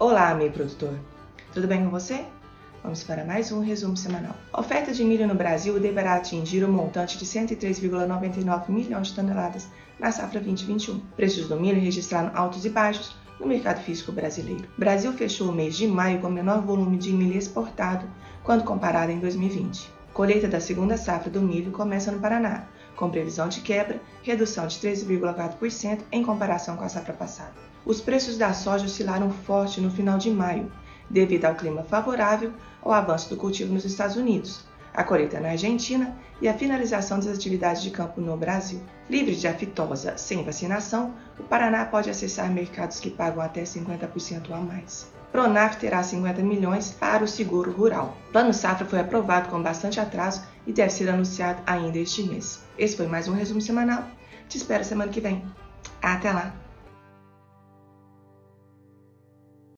Olá, amigo produtor. Tudo bem com você? Vamos para mais um resumo semanal. A oferta de milho no Brasil deverá atingir o um montante de 103,99 milhões de toneladas na safra 2021. Preços do milho registraram altos e baixos no mercado físico brasileiro. O Brasil fechou o mês de maio com menor volume de milho exportado quando comparado em 2020. Colheita da segunda safra do milho começa no Paraná, com previsão de quebra, redução de 13,4% em comparação com a safra passada. Os preços da soja oscilaram forte no final de maio, devido ao clima favorável ao avanço do cultivo nos Estados Unidos, a colheita na Argentina e a finalização das atividades de campo no Brasil. Livre de aftosa sem vacinação, o Paraná pode acessar mercados que pagam até 50% a mais. Pronaf terá 50 milhões para o seguro rural. O Plano Safra foi aprovado com bastante atraso e deve ser anunciado ainda este mês. Esse foi mais um resumo semanal. Te espero semana que vem. Até lá!